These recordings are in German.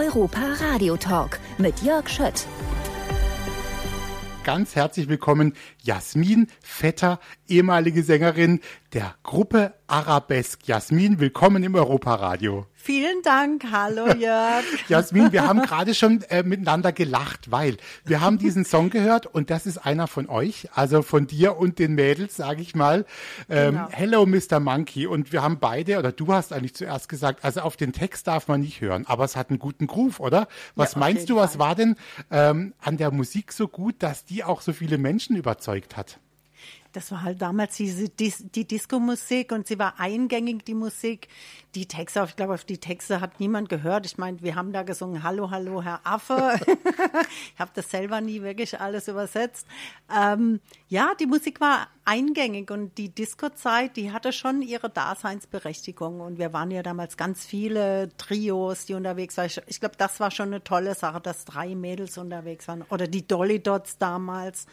Europa Radio Talk mit Jörg Schött. Ganz herzlich willkommen, Jasmin Vetter, ehemalige Sängerin der Gruppe Arabesque. Jasmin, willkommen im Europaradio. Vielen Dank. Hallo Jörg. Jasmin, wir haben gerade schon äh, miteinander gelacht, weil wir haben diesen Song gehört und das ist einer von euch, also von dir und den Mädels, sage ich mal. Ähm, genau. Hello Mr. Monkey und wir haben beide, oder du hast eigentlich zuerst gesagt, also auf den Text darf man nicht hören, aber es hat einen guten Groove, oder? Was ja, meinst du, was war denn ähm, an der Musik so gut, dass die auch so viele Menschen überzeugt hat? Das war halt damals diese, die, die Disco-Musik und sie war eingängig, die Musik. Die Texte, ich glaube, auf die Texte hat niemand gehört. Ich meine, wir haben da gesungen, Hallo, hallo, Herr Affe. ich habe das selber nie wirklich alles übersetzt. Ähm, ja, die Musik war eingängig und die Disco-Zeit, die hatte schon ihre Daseinsberechtigung. Und wir waren ja damals ganz viele Trios, die unterwegs waren. Ich, ich glaube, das war schon eine tolle Sache, dass drei Mädels unterwegs waren. Oder die Dolly Dots damals.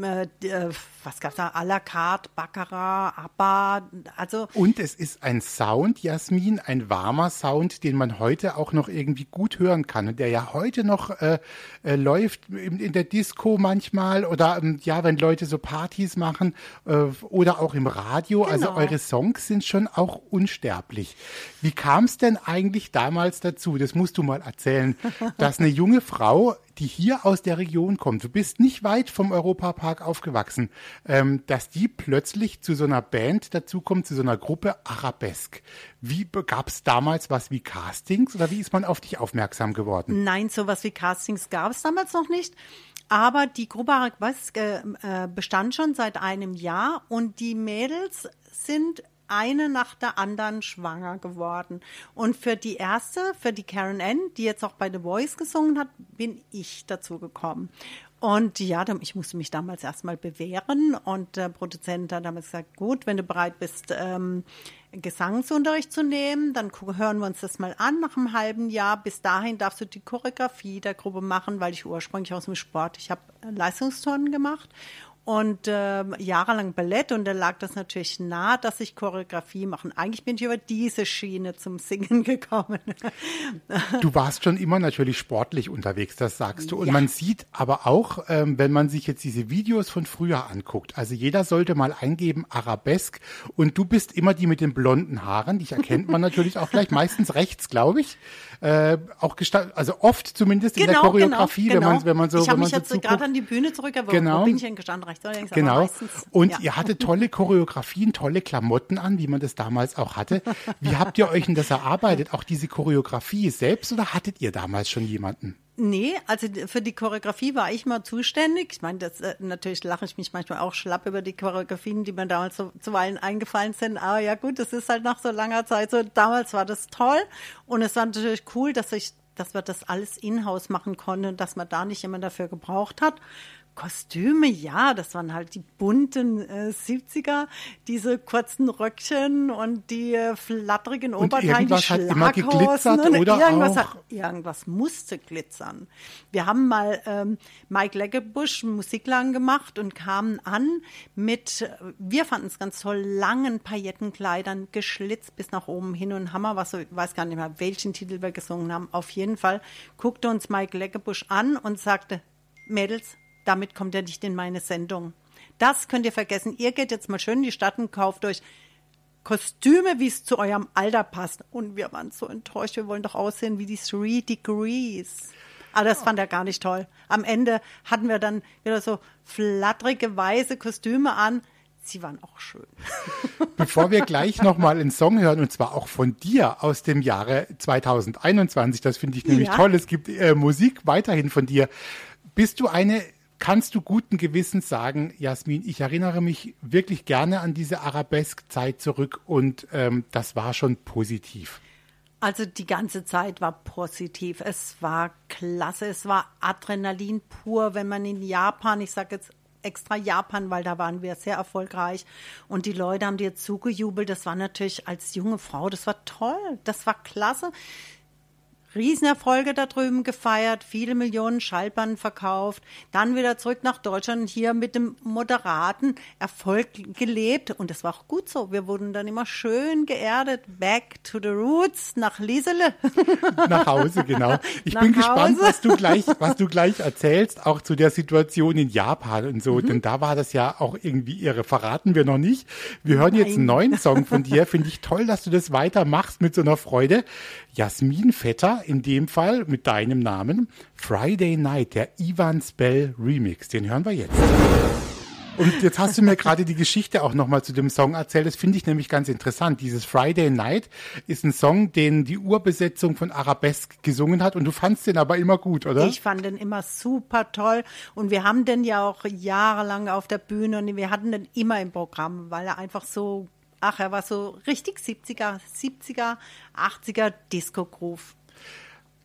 Äh, äh, was gab's da? À la carte, Baccarat, Abba, also. Und es ist ein Sound, Jasmin, ein warmer Sound, den man heute auch noch irgendwie gut hören kann und der ja heute noch äh, äh, läuft in, in, der Disco manchmal oder ähm, ja, wenn Leute so Partys machen äh, oder auch im Radio. Also genau. Also eure Songs sind schon auch unsterblich. Wie kam es denn eigentlich damals dazu? Das musst du mal erzählen, dass eine junge Frau die hier aus der Region kommt, du bist nicht weit vom Europapark aufgewachsen, ähm, dass die plötzlich zu so einer Band dazukommt, zu so einer Gruppe Arabesque. Wie gab es damals was wie Castings oder wie ist man auf dich aufmerksam geworden? Nein, sowas wie Castings gab es damals noch nicht. Aber die Gruppe Arabesque äh, bestand schon seit einem Jahr und die Mädels sind eine nach der anderen schwanger geworden. Und für die erste, für die Karen Ann, die jetzt auch bei The Voice gesungen hat, bin ich dazu gekommen. Und ja, ich musste mich damals erstmal bewähren und der Produzent hat damals gesagt, gut, wenn du bereit bist, ähm, Gesangsunterricht zu nehmen, dann hören wir uns das mal an nach einem halben Jahr. Bis dahin darfst du die Choreografie der Gruppe machen, weil ich ursprünglich aus dem Sport, ich habe Leistungsturnen gemacht und äh, jahrelang Ballett und da lag das natürlich nah, dass ich Choreografie machen. Eigentlich bin ich über diese Schiene zum Singen gekommen. du warst schon immer natürlich sportlich unterwegs, das sagst du. Und ja. man sieht aber auch, ähm, wenn man sich jetzt diese Videos von früher anguckt, also jeder sollte mal eingeben Arabesque und du bist immer die mit den blonden Haaren, dich erkennt man natürlich auch gleich, meistens rechts, glaube ich äh, auch gestaltet, also oft zumindest genau, in der genau, genau, Choreografie, genau, wenn man wenn man so Ich habe mich so jetzt gerade an die Bühne zurückgeworfen. Genau. Wo bin ich denn gestanden? Rechts oder links? Genau. Meistens, und ja. ihr hattet tolle Choreografien, tolle Klamotten an, wie man das damals auch hatte. Wie habt ihr euch denn das erarbeitet? Auch diese Choreografie selbst oder hattet ihr damals schon jemanden? Nee, also für die Choreografie war ich mal zuständig. Ich meine, das äh, natürlich lache ich mich manchmal auch schlapp über die Choreografien, die mir damals so, zuweilen eingefallen sind. Aber ja gut, das ist halt nach so langer Zeit so. Damals war das toll und es war natürlich cool, dass ich, dass wir das alles in-house machen konnten, dass man da nicht jemand dafür gebraucht hat. Kostüme, ja, das waren halt die bunten äh, 70er, diese kurzen Röckchen und die äh, flatterigen Oberteilen, die Schlaghosen und irgendwas, hat, irgendwas musste glitzern. Wir haben mal ähm, Mike Leggebusch Musiklagen gemacht und kamen an mit, wir fanden es ganz toll, langen Paillettenkleidern, geschlitzt bis nach oben hin und Hammer, was so, ich weiß gar nicht mehr, welchen Titel wir gesungen haben. Auf jeden Fall guckte uns Mike Leggebusch an und sagte, Mädels, damit kommt er nicht in meine Sendung. Das könnt ihr vergessen. Ihr geht jetzt mal schön in die Stadt und kauft euch Kostüme, wie es zu eurem Alter passt. Und wir waren so enttäuscht. Wir wollen doch aussehen wie die Three Degrees. Aber das fand er gar nicht toll. Am Ende hatten wir dann wieder so flatterige, weiße Kostüme an. Sie waren auch schön. Bevor wir gleich nochmal einen Song hören, und zwar auch von dir aus dem Jahre 2021, das finde ich nämlich ja. toll. Es gibt äh, Musik weiterhin von dir. Bist du eine kannst du guten Gewissens sagen, Jasmin, ich erinnere mich wirklich gerne an diese Arabesque-Zeit zurück und ähm, das war schon positiv. Also die ganze Zeit war positiv. Es war klasse. Es war Adrenalin pur, wenn man in Japan, ich sage jetzt extra Japan, weil da waren wir sehr erfolgreich und die Leute haben dir zugejubelt. Das war natürlich als junge Frau, das war toll, das war klasse Riesenerfolge da drüben gefeiert, viele Millionen Schallplatten verkauft, dann wieder zurück nach Deutschland und hier mit dem moderaten Erfolg gelebt und das war auch gut so. Wir wurden dann immer schön geerdet, back to the roots, nach Liesele. Nach Hause, genau. Ich Nach bin gespannt, was du gleich, was du gleich erzählst, auch zu der Situation in Japan und Mhm. so, denn da war das ja auch irgendwie irre. Verraten wir noch nicht. Wir hören jetzt einen neuen Song von dir. Finde ich toll, dass du das weitermachst mit so einer Freude. Jasmin Vetter, in dem Fall mit deinem Namen. Friday Night, der Ivan Spell Remix. Den hören wir jetzt. Und jetzt hast du mir gerade die Geschichte auch nochmal zu dem Song erzählt. Das finde ich nämlich ganz interessant. Dieses Friday Night ist ein Song, den die Urbesetzung von Arabesque gesungen hat und du fandst den aber immer gut, oder? Ich fand den immer super toll und wir haben den ja auch jahrelang auf der Bühne und wir hatten den immer im Programm, weil er einfach so, ach, er war so richtig 70er, 70er, 80er Disco-Groove.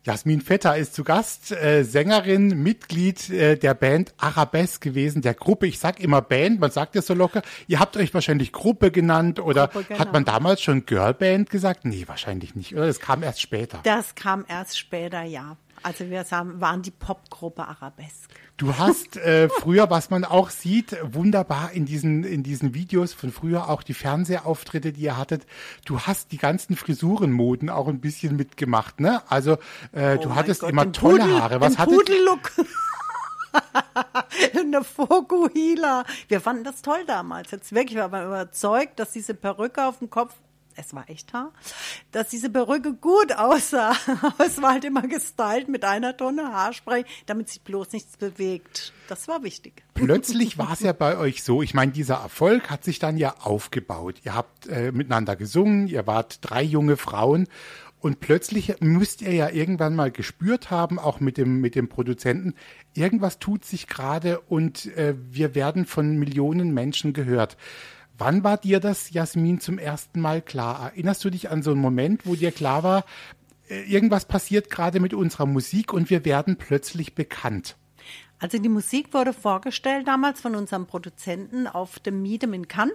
Jasmin Vetter ist zu Gast, äh, Sängerin, Mitglied äh, der Band Arabesque gewesen, der Gruppe. Ich sag immer Band, man sagt ja so locker. Ihr habt euch wahrscheinlich Gruppe genannt oder Gruppe, genau. hat man damals schon Girlband gesagt? Nee, wahrscheinlich nicht, oder? Das kam erst später. Das kam erst später, ja. Also wir sagen- waren die Popgruppe Arabesque. Du hast äh, früher, was man auch sieht, wunderbar in diesen, in diesen Videos von früher auch die Fernsehauftritte, die ihr hattet. Du hast die ganzen Frisurenmoden auch ein bisschen mitgemacht, ne? Also äh, du Oh mein hattest Gott, immer tolle Pudel- Haare. Was hattet Pudellook. Eine Fokuhila. Wir fanden das toll damals. Jetzt wirklich, wir waren überzeugt, dass diese Perücke auf dem Kopf, es war echt Haar, dass diese Perücke gut aussah. Es war halt immer gestylt mit einer Tonne Haarspray, damit sich bloß nichts bewegt. Das war wichtig. Plötzlich war es ja bei euch so, ich meine, dieser Erfolg hat sich dann ja aufgebaut. Ihr habt äh, miteinander gesungen, ihr wart drei junge Frauen und plötzlich müsst ihr ja irgendwann mal gespürt haben, auch mit dem, mit dem Produzenten, irgendwas tut sich gerade und äh, wir werden von Millionen Menschen gehört. Wann war dir das, Jasmin, zum ersten Mal klar? Erinnerst du dich an so einen Moment, wo dir klar war, äh, irgendwas passiert gerade mit unserer Musik und wir werden plötzlich bekannt? Also die Musik wurde vorgestellt damals von unserem Produzenten auf dem Meetem in Cannes.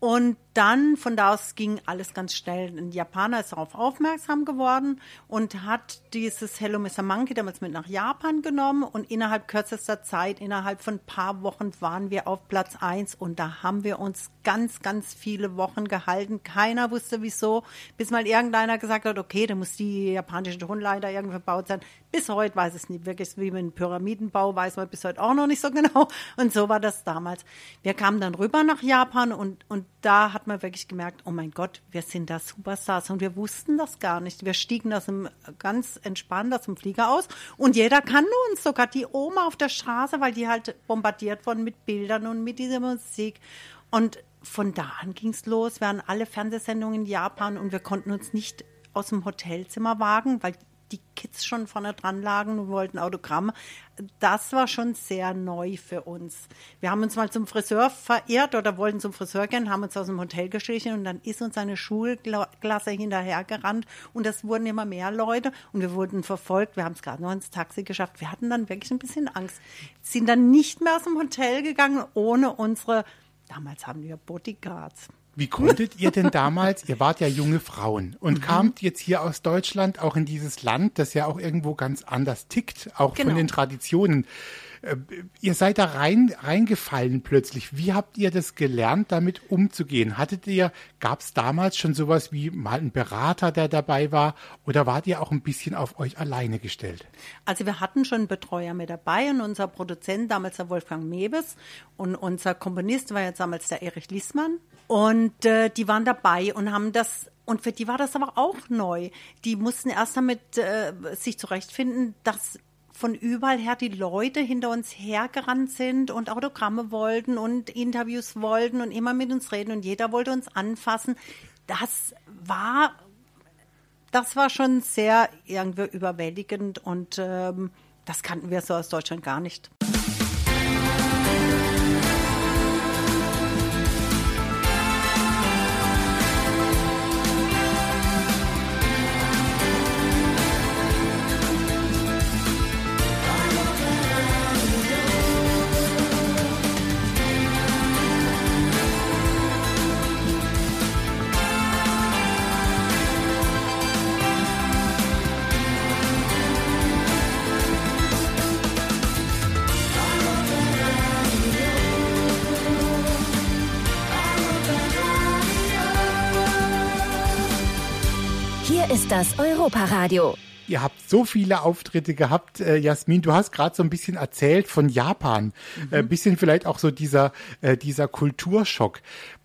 Und dann von da aus ging alles ganz schnell. Ein Japaner ist darauf aufmerksam geworden und hat dieses Hello Mr. Monkey damals mit nach Japan genommen. Und innerhalb kürzester Zeit, innerhalb von ein paar Wochen, waren wir auf Platz eins. Und da haben wir uns ganz, ganz viele Wochen gehalten. Keiner wusste wieso, bis mal irgendeiner gesagt hat, okay, da muss die japanische Tonleiter irgendwie verbaut sein. Bis heute weiß es nicht wirklich, wie mit dem Pyramidenbau weiß man bis heute auch noch nicht so genau. Und so war das damals. Wir kamen dann rüber nach Japan und, und da hat man wirklich gemerkt, oh mein Gott, wir sind da Superstars und wir wussten das gar nicht. Wir stiegen das im, ganz entspannt aus dem Flieger aus und jeder kannte uns, sogar die Oma auf der Straße, weil die halt bombardiert wurden mit Bildern und mit dieser Musik. Und von da an ging es los. Wir hatten alle Fernsehsendungen in Japan und wir konnten uns nicht aus dem Hotelzimmer wagen, weil die Kids schon vorne dran lagen und wollten Autogramme. Das war schon sehr neu für uns. Wir haben uns mal zum Friseur verirrt oder wollten zum Friseur gehen, haben uns aus dem Hotel geschlichen und dann ist uns eine Schulklasse hinterhergerannt und es wurden immer mehr Leute und wir wurden verfolgt. Wir haben es gerade noch ins Taxi geschafft. Wir hatten dann wirklich ein bisschen Angst. Sind dann nicht mehr aus dem Hotel gegangen ohne unsere, damals haben wir Bodyguards. Wie konntet ihr denn damals, ihr wart ja junge Frauen und kamt jetzt hier aus Deutschland auch in dieses Land, das ja auch irgendwo ganz anders tickt, auch Genau. von den Traditionen. Äh, Ihr seid da rein, reingefallen plötzlich. Wie habt ihr das gelernt, damit umzugehen? Hattet ihr, gab es damals schon sowas wie mal einen Berater, der dabei war, oder wart ihr auch ein bisschen auf euch alleine gestellt? Also wir hatten schon einen Betreuer mit dabei und unser Produzent damals der Wolfgang Mewes und unser Komponist war jetzt damals der Erich Liesmann und äh, die waren dabei und haben das und für die war das aber auch neu. Die mussten erst damit äh, sich zurechtfinden, dass von überall her die Leute hinter uns hergerannt sind und Autogramme wollten und Interviews wollten und immer mit uns reden und jeder wollte uns anfassen. Das war das war schon sehr irgendwie überwältigend und ähm, das kannten wir so aus Deutschland gar nicht. Das Europaradio. Ihr habt so viele Auftritte gehabt, äh, Jasmin. Du hast gerade so ein bisschen erzählt von Japan, mhm. äh, bisschen vielleicht auch so dieser äh, dieser Kulturschock.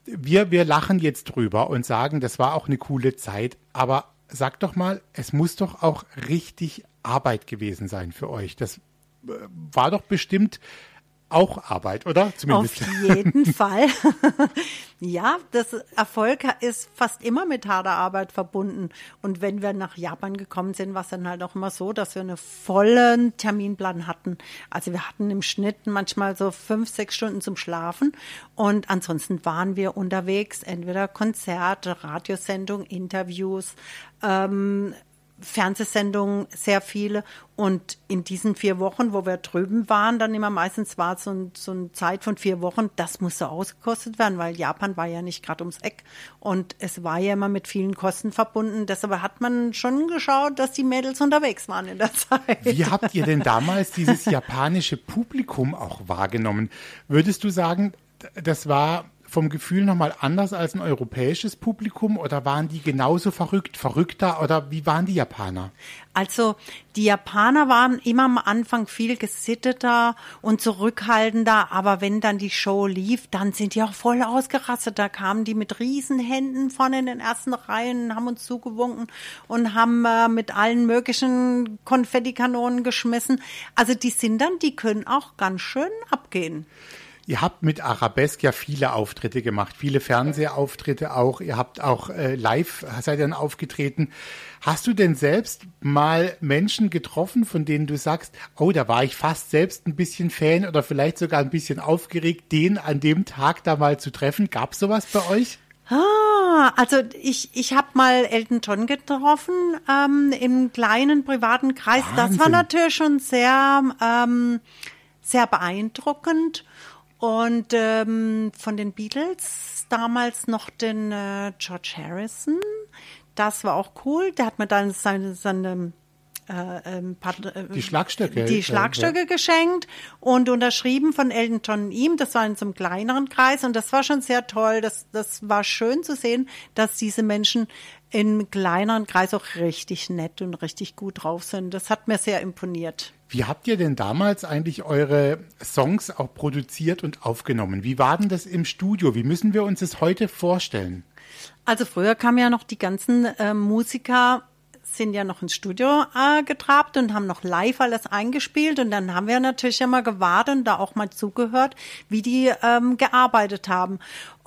Wir wir lachen jetzt drüber und sagen, das war auch eine coole Zeit. Aber sag doch mal, es muss doch auch richtig Arbeit gewesen sein für euch. Das äh, war doch bestimmt auch Arbeit, oder? Zumindest. Auf jeden Fall. ja, das Erfolg ist fast immer mit harter Arbeit verbunden. Und wenn wir nach Japan gekommen sind, war es dann halt auch immer so, dass wir einen vollen Terminplan hatten. Also wir hatten im Schnitt manchmal so fünf, sechs Stunden zum Schlafen. Und ansonsten waren wir unterwegs, entweder Konzerte, Radiosendung, Interviews, ähm, Fernsehsendungen, sehr viele. Und in diesen vier Wochen, wo wir drüben waren, dann immer meistens war es so, so eine Zeit von vier Wochen, das musste ausgekostet werden, weil Japan war ja nicht gerade ums Eck. Und es war ja immer mit vielen Kosten verbunden. Deshalb hat man schon geschaut, dass die Mädels unterwegs waren in der Zeit. Wie habt ihr denn damals dieses japanische Publikum auch wahrgenommen? Würdest du sagen, das war vom Gefühl nochmal anders als ein europäisches Publikum oder waren die genauso verrückt, verrückter oder wie waren die Japaner? Also die Japaner waren immer am Anfang viel gesitteter und zurückhaltender, aber wenn dann die Show lief, dann sind die auch voll ausgerastet. Da kamen die mit Riesenhänden vorne in den ersten Reihen, haben uns zugewunken und haben äh, mit allen möglichen Konfettikanonen geschmissen. Also die sind dann, die können auch ganz schön abgehen. Ihr habt mit Arabesque ja viele Auftritte gemacht, viele Fernsehauftritte auch. Ihr habt auch äh, live, seid dann aufgetreten. Hast du denn selbst mal Menschen getroffen, von denen du sagst, oh, da war ich fast selbst ein bisschen Fan oder vielleicht sogar ein bisschen aufgeregt, den an dem Tag da mal zu treffen? Gab es sowas bei euch? Ah, also ich, ich habe mal Elton John getroffen ähm, im kleinen privaten Kreis. Wahnsinn. Das war natürlich schon sehr, ähm, sehr beeindruckend. Und ähm, von den Beatles damals noch den äh, George Harrison. Das war auch cool. Der hat mir dann seine, seine äh, ähm, äh, die Schlagstöcke, die Schlagstöcke äh, geschenkt und unterschrieben von Elton John und ihm. Das war in so einem kleineren Kreis und das war schon sehr toll. Das, das war schön zu sehen, dass diese Menschen in kleineren Kreis auch richtig nett und richtig gut drauf sind. Das hat mir sehr imponiert. Wie habt ihr denn damals eigentlich eure Songs auch produziert und aufgenommen? Wie war denn das im Studio? Wie müssen wir uns das heute vorstellen? Also früher kamen ja noch die ganzen äh, Musiker sind ja noch ins Studio äh, getrabt und haben noch live alles eingespielt und dann haben wir natürlich immer gewartet und da auch mal zugehört, wie die ähm, gearbeitet haben.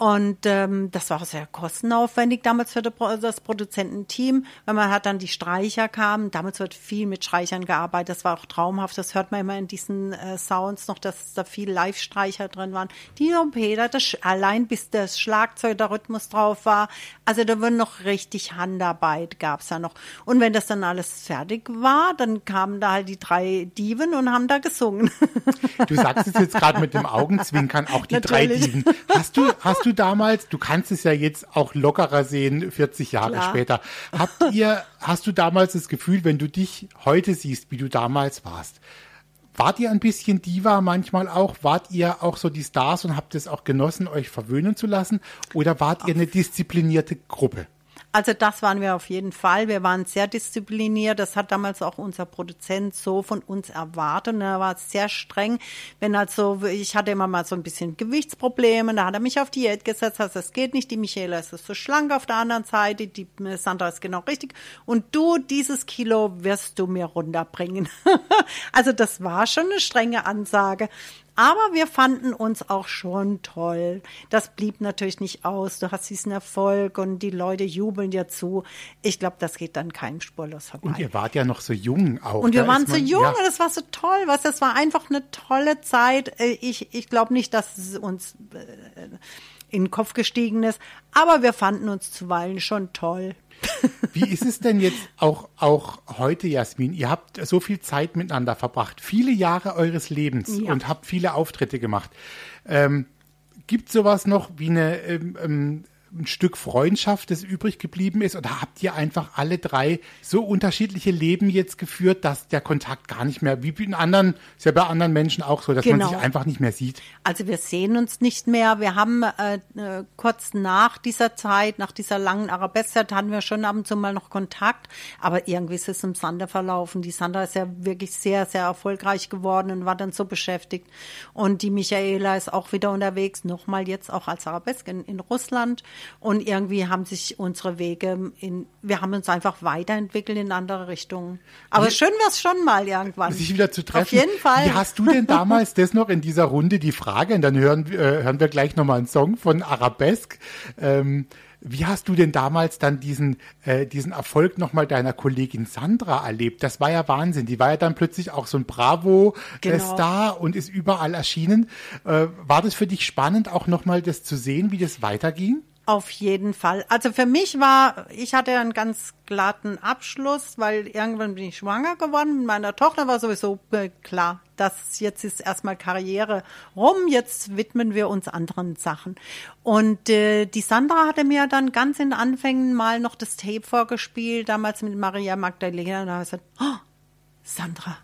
Und ähm, das war auch sehr kostenaufwendig damals für das Produzententeam, weil man hat dann die Streicher kamen. Damals wird viel mit Streichern gearbeitet. Das war auch traumhaft. Das hört man immer in diesen äh, Sounds noch, dass da viel Live-Streicher drin waren. Die Trompete, das allein bis das Schlagzeug, der Rhythmus drauf war. Also da wird noch richtig Handarbeit gab's da noch. Und wenn das dann alles fertig war, dann kamen da halt die drei Diven und haben da gesungen. Du sagst es jetzt gerade mit dem Augenzwinkern, auch die Natürlich. drei Diven. Hast du, hast du damals, du kannst es ja jetzt auch lockerer sehen, 40 Jahre Klar. später. Habt ihr, hast du damals das Gefühl, wenn du dich heute siehst, wie du damals warst, wart ihr ein bisschen Diva manchmal auch? Wart ihr auch so die Stars und habt es auch genossen, euch verwöhnen zu lassen? Oder wart ihr eine disziplinierte Gruppe? Also das waren wir auf jeden Fall. Wir waren sehr diszipliniert. Das hat damals auch unser Produzent so von uns erwartet. Und er war sehr streng. Wenn also, ich hatte immer mal so ein bisschen Gewichtsprobleme, da hat er mich auf Diät gesetzt. Also das geht nicht. Die Michaela ist so schlank auf der anderen Seite. Die Sandra ist genau richtig. Und du, dieses Kilo wirst du mir runterbringen. also das war schon eine strenge Ansage. Aber wir fanden uns auch schon toll. Das blieb natürlich nicht aus. Du hast diesen Erfolg und die Leute jubeln dir zu. Ich glaube, das geht dann keinem spurlos vorbei. Und ihr wart ja noch so jung auch. Und wir da waren so jung ja. und das war so toll. Was, das war einfach eine tolle Zeit. Äh, ich, ich glaube nicht, dass es uns äh, in den Kopf gestiegen ist. Aber wir fanden uns zuweilen schon toll. Wie ist es denn jetzt auch, auch heute, Jasmin? Ihr habt so viel Zeit miteinander verbracht, viele Jahre eures Lebens ja. und habt viele Auftritte gemacht. Ähm, Gibt sowas noch wie eine ähm, ähm, ein Stück Freundschaft, das übrig geblieben ist? Oder habt ihr einfach alle drei so unterschiedliche Leben jetzt geführt, dass der Kontakt gar nicht mehr, wie in anderen, ist ja bei anderen Menschen auch so, dass genau. man sich einfach nicht mehr sieht? Also wir sehen uns nicht mehr. Wir haben äh, äh kurz nach dieser Zeit, nach dieser langen Arabesque-Zeit, hatten wir schon ab und zu mal noch Kontakt. Aber irgendwie ist es im Sande verlaufen. Die Sandra ist ja wirklich sehr, sehr erfolgreich geworden und war dann so beschäftigt. Und die Michaela ist auch wieder unterwegs, nochmal jetzt auch als Arabesque in, in Russland. Und irgendwie haben sich unsere Wege in, wir haben uns einfach weiterentwickelt in andere Richtungen. Aber Wie, schön wäre es schon mal irgendwann. Sich wieder zu treffen. Auf jeden Fall. Wie hast du denn damals das noch in dieser Runde die Frage? Und dann hören, äh, hören wir gleich nochmal einen Song von Arabesque. Ähm, wie hast du denn damals dann diesen, äh, diesen Erfolg nochmal deiner Kollegin Sandra erlebt? Das war ja Wahnsinn. Die war ja dann plötzlich auch so ein Bravo-Star genau. und ist überall erschienen. Äh, war das für dich spannend, auch nochmal das zu sehen, wie das weiterging? Auf jeden Fall. Also für mich war, ich hatte einen ganz glatten Abschluss, weil irgendwann bin ich schwanger geworden. Mit meiner Tochter war sowieso äh, klar, dass jetzt ist erstmal Karriere rum, jetzt widmen wir uns anderen Sachen. Und äh, die Sandra hatte mir dann ganz in Anfängen mal noch das Tape vorgespielt, damals mit Maria Magdalena. Und da habe ich gesagt, oh, Sandra,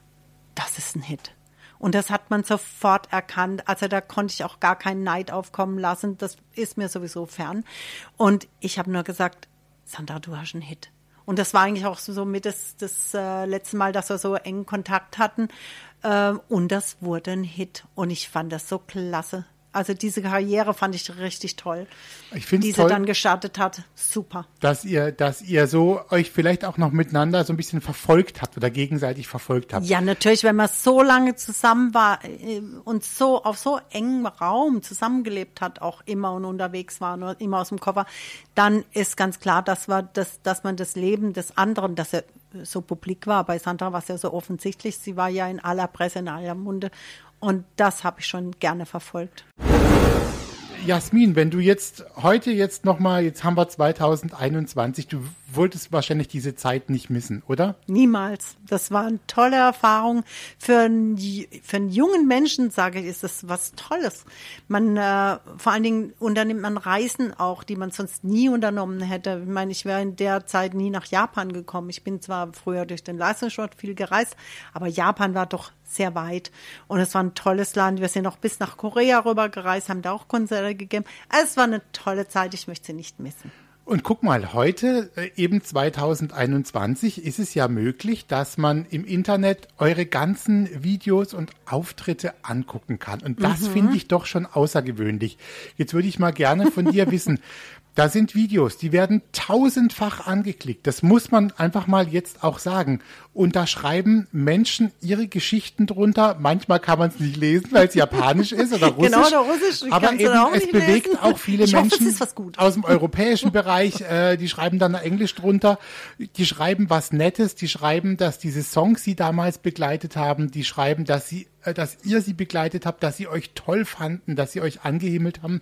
das ist ein Hit. Und das hat man sofort erkannt. Also da konnte ich auch gar keinen Neid aufkommen lassen. Das ist mir sowieso fern. Und ich habe nur gesagt, Sandra, du hast einen Hit. Und das war eigentlich auch so mit das, das äh, letzte Mal, dass wir so engen Kontakt hatten. Äh, und das wurde ein Hit. Und ich fand das so klasse. Also diese Karriere fand ich richtig toll. Ich finde die toll, sie dann gestartet hat. Super. Dass ihr, dass ihr so euch vielleicht auch noch miteinander so ein bisschen verfolgt habt oder gegenseitig verfolgt habt. Ja, natürlich, wenn man so lange zusammen war äh, und so auf so engem Raum zusammengelebt hat, auch immer und unterwegs war, nur immer aus dem Koffer, dann ist ganz klar, dass, wir das, dass man das Leben des anderen, dass er so publik war. Bei Sandra war es ja so offensichtlich. Sie war ja in aller Presse, in aller Munde. Und das habe ich schon gerne verfolgt. Jasmin, wenn du jetzt heute jetzt nochmal, jetzt haben wir 2021, du wolltest wahrscheinlich diese Zeit nicht missen, oder? Niemals. Das war eine tolle Erfahrung. Für einen, für einen jungen Menschen, sage ich, ist das was Tolles. Man, äh, vor allen Dingen unternimmt man Reisen auch, die man sonst nie unternommen hätte. Ich meine, ich wäre in der Zeit nie nach Japan gekommen. Ich bin zwar früher durch den Leistungssport viel gereist, aber Japan war doch sehr weit. Und es war ein tolles Land. Wir sind auch bis nach Korea rüber gereist, haben da auch Konzerte gegeben. Es war eine tolle Zeit. Ich möchte sie nicht missen. Und guck mal, heute, äh, eben 2021, ist es ja möglich, dass man im Internet eure ganzen Videos und Auftritte angucken kann. Und das mhm. finde ich doch schon außergewöhnlich. Jetzt würde ich mal gerne von dir wissen, da sind Videos, die werden tausendfach angeklickt. Das muss man einfach mal jetzt auch sagen. Und da schreiben Menschen ihre Geschichten drunter. Manchmal kann man es nicht lesen, weil es japanisch ist oder russisch. Genau, oder russisch. Aber eben, es bewegt lesen. auch viele ich Menschen hoffe, aus dem europäischen Bereich. Äh, die schreiben dann Englisch drunter. Die schreiben was Nettes. Die schreiben, dass diese Songs sie damals begleitet haben. Die schreiben, dass sie dass ihr sie begleitet habt, dass sie euch toll fanden, dass sie euch angehimmelt haben.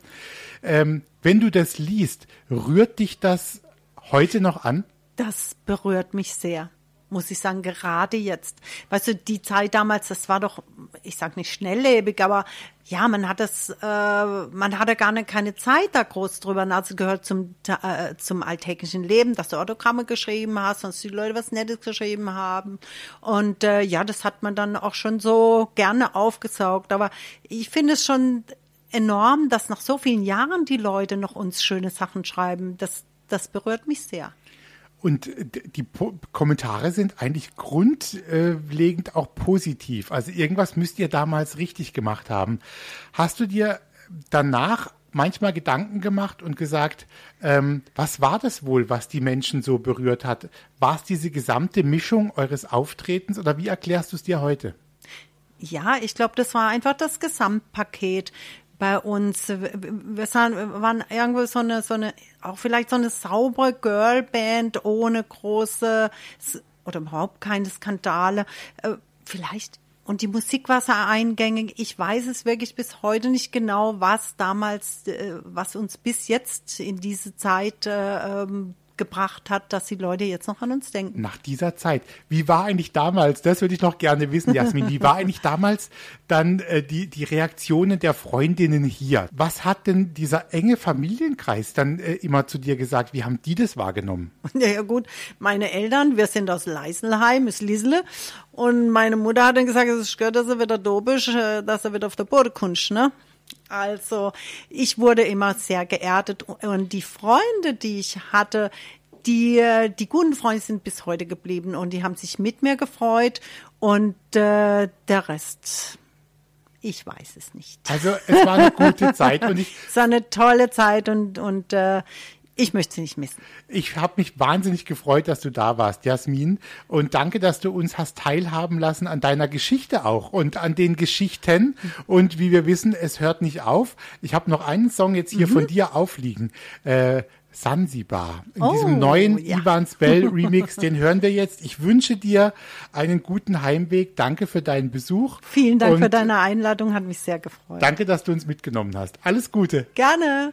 Ähm, wenn du das liest, rührt dich das heute noch an? Das berührt mich sehr muss ich sagen, gerade jetzt. Weißt du, die Zeit damals, das war doch, ich sag nicht schnelllebig, aber ja, man hat das, äh, man hatte gar nicht keine Zeit da groß drüber. Also gehört zum, äh, zum alltäglichen Leben, dass du Autogramme geschrieben hast, sonst die Leute was Nettes geschrieben haben. Und äh, ja, das hat man dann auch schon so gerne aufgesaugt. Aber ich finde es schon enorm, dass nach so vielen Jahren die Leute noch uns schöne Sachen schreiben. Das, das berührt mich sehr. Und die po Kommentare sind eigentlich grundlegend auch positiv. Also irgendwas müsst ihr damals richtig gemacht haben. Hast du dir danach manchmal Gedanken gemacht und gesagt, ähm, was war das wohl, was die Menschen so berührt hat? War es diese gesamte Mischung eures Auftretens oder wie erklärst du es dir heute? Ja, ich glaube, das war einfach das Gesamtpaket bei uns. Wir waren irgendwo so eine, so eine, auch vielleicht so eine saubere Girlband ohne große oder überhaupt keine Skandale. Äh, vielleicht und die Musik war sehr eingängig. Ich weiß es wirklich bis heute nicht genau, was damals, äh, was uns bis jetzt in diese Zeit äh, ähm, gebracht hat, dass die Leute jetzt noch an uns denken. Nach dieser Zeit. Wie war eigentlich damals, das würde ich noch gerne wissen, Jasmin, wie war eigentlich damals dann äh, die, die Reaktionen der Freundinnen hier? Was hat denn dieser enge Familienkreis dann äh, immer zu dir gesagt? Wie haben die das wahrgenommen? Ja, ja gut, meine Eltern, wir sind aus Leiselheim, ist Liesle. Und meine Mutter hat dann gesagt, es ist gut, dass er wieder da bist, äh, dass er wieder auf der Burg kommst, ne? Also ich wurde immer sehr geerdet und die Freunde, die ich hatte, die, die guten Freunde sind bis heute geblieben und die haben sich mit mir gefreut und äh, der Rest, ich weiß es nicht. Also es war eine gute Zeit und ich. es war eine tolle Zeit und, und äh, ich möchte sie nicht missen. Ich habe mich wahnsinnig gefreut, dass du da warst, Jasmin. Und danke, dass du uns hast teilhaben lassen an deiner Geschichte auch und an den Geschichten. Und wie wir wissen, es hört nicht auf. Ich habe noch einen Song jetzt hier mhm. von dir aufliegen. Äh, Sansibar. In oh, diesem neuen ja. Ivan Spell Remix, den hören wir jetzt. Ich wünsche dir einen guten Heimweg. Danke für deinen Besuch. Vielen Dank für deine Einladung, hat mich sehr gefreut. Danke, dass du uns mitgenommen hast. Alles Gute. Gerne.